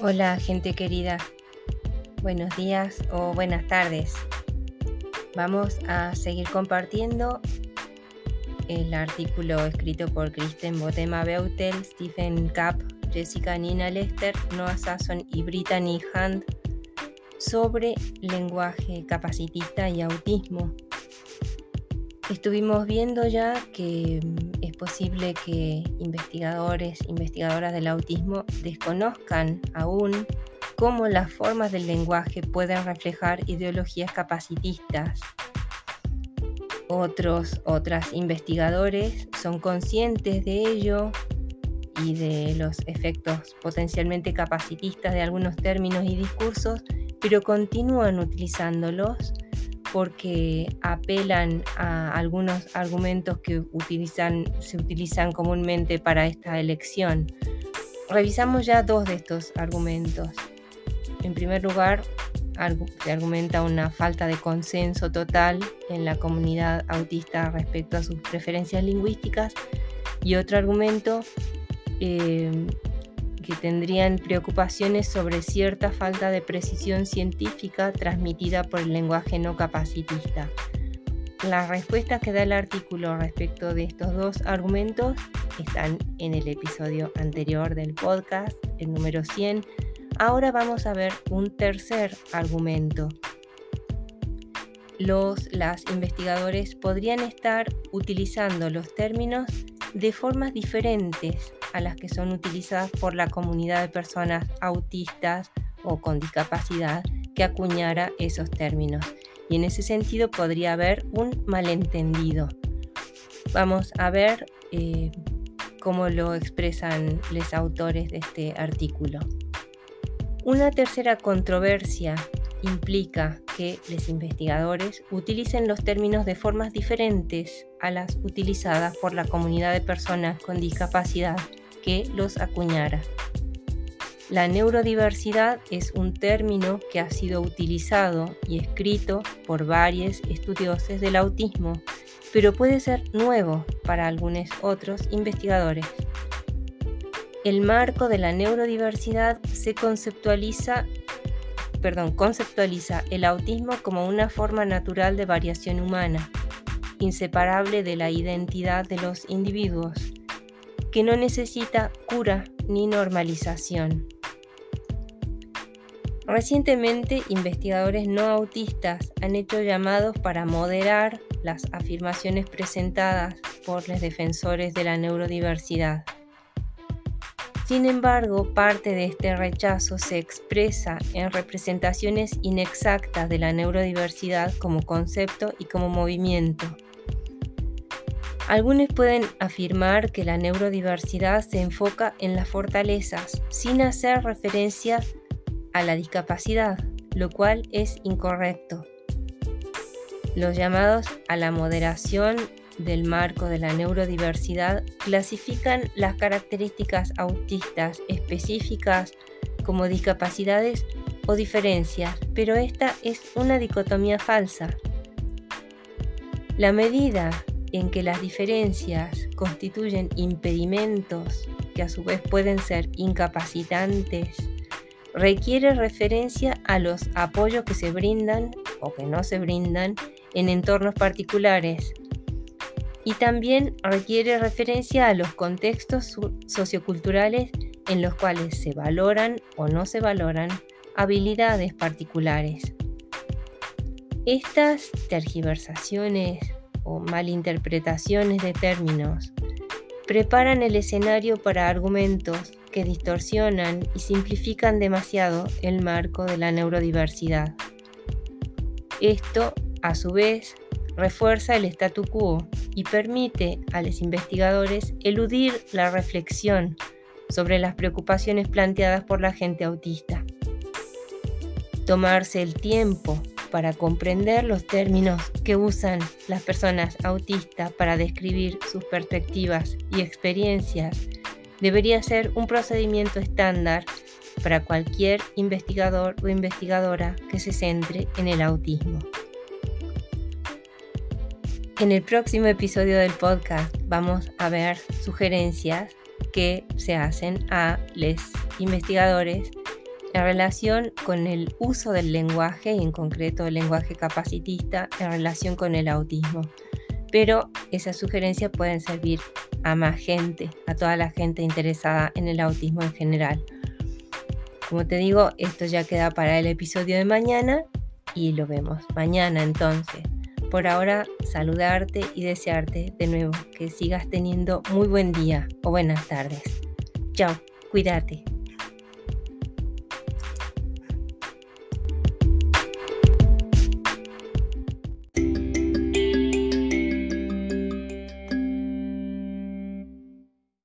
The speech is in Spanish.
Hola gente querida, buenos días o buenas tardes. Vamos a seguir compartiendo el artículo escrito por Kristen Botema Beutel, Stephen Kapp, Jessica Nina Lester, Noah Sasson y Brittany Hunt sobre lenguaje capacitista y autismo. Estuvimos viendo ya que mm, es posible que investigadores, investigadoras del autismo desconozcan aún cómo las formas del lenguaje pueden reflejar ideologías capacitistas. Otros, otras investigadores son conscientes de ello y de los efectos potencialmente capacitistas de algunos términos y discursos, pero continúan utilizándolos porque apelan a algunos argumentos que se utilizan comúnmente para esta elección. Revisamos ya dos de estos argumentos. En primer lugar, se argumenta una falta de consenso total en la comunidad autista respecto a sus preferencias lingüísticas y otro argumento eh, que tendrían preocupaciones sobre cierta falta de precisión científica transmitida por el lenguaje no capacitista. Las respuestas que da el artículo respecto de estos dos argumentos están en el episodio anterior del podcast, el número 100. Ahora vamos a ver un tercer argumento. Los las investigadores podrían estar utilizando los términos de formas diferentes a las que son utilizadas por la comunidad de personas autistas o con discapacidad que acuñara esos términos. Y en ese sentido podría haber un malentendido. Vamos a ver eh, cómo lo expresan los autores de este artículo. Una tercera controversia implica que los investigadores utilicen los términos de formas diferentes a las utilizadas por la comunidad de personas con discapacidad que los acuñara. La neurodiversidad es un término que ha sido utilizado y escrito por varios estudiosos del autismo, pero puede ser nuevo para algunos otros investigadores. El marco de la neurodiversidad se conceptualiza, perdón, conceptualiza el autismo como una forma natural de variación humana, inseparable de la identidad de los individuos que no necesita cura ni normalización. Recientemente, investigadores no autistas han hecho llamados para moderar las afirmaciones presentadas por los defensores de la neurodiversidad. Sin embargo, parte de este rechazo se expresa en representaciones inexactas de la neurodiversidad como concepto y como movimiento algunos pueden afirmar que la neurodiversidad se enfoca en las fortalezas sin hacer referencia a la discapacidad, lo cual es incorrecto. Los llamados a la moderación del marco de la neurodiversidad clasifican las características autistas específicas como discapacidades o diferencias, pero esta es una dicotomía falsa. La medida en que las diferencias constituyen impedimentos que a su vez pueden ser incapacitantes, requiere referencia a los apoyos que se brindan o que no se brindan en entornos particulares y también requiere referencia a los contextos socioculturales en los cuales se valoran o no se valoran habilidades particulares. Estas tergiversaciones o malinterpretaciones de términos preparan el escenario para argumentos que distorsionan y simplifican demasiado el marco de la neurodiversidad. Esto, a su vez, refuerza el statu quo y permite a los investigadores eludir la reflexión sobre las preocupaciones planteadas por la gente autista. Tomarse el tiempo para comprender los términos que usan las personas autistas para describir sus perspectivas y experiencias debería ser un procedimiento estándar para cualquier investigador o investigadora que se centre en el autismo. En el próximo episodio del podcast vamos a ver sugerencias que se hacen a los investigadores en relación con el uso del lenguaje y en concreto el lenguaje capacitista en relación con el autismo. Pero esas sugerencias pueden servir a más gente, a toda la gente interesada en el autismo en general. Como te digo, esto ya queda para el episodio de mañana y lo vemos mañana entonces. Por ahora, saludarte y desearte de nuevo que sigas teniendo muy buen día o buenas tardes. Chao, cuídate.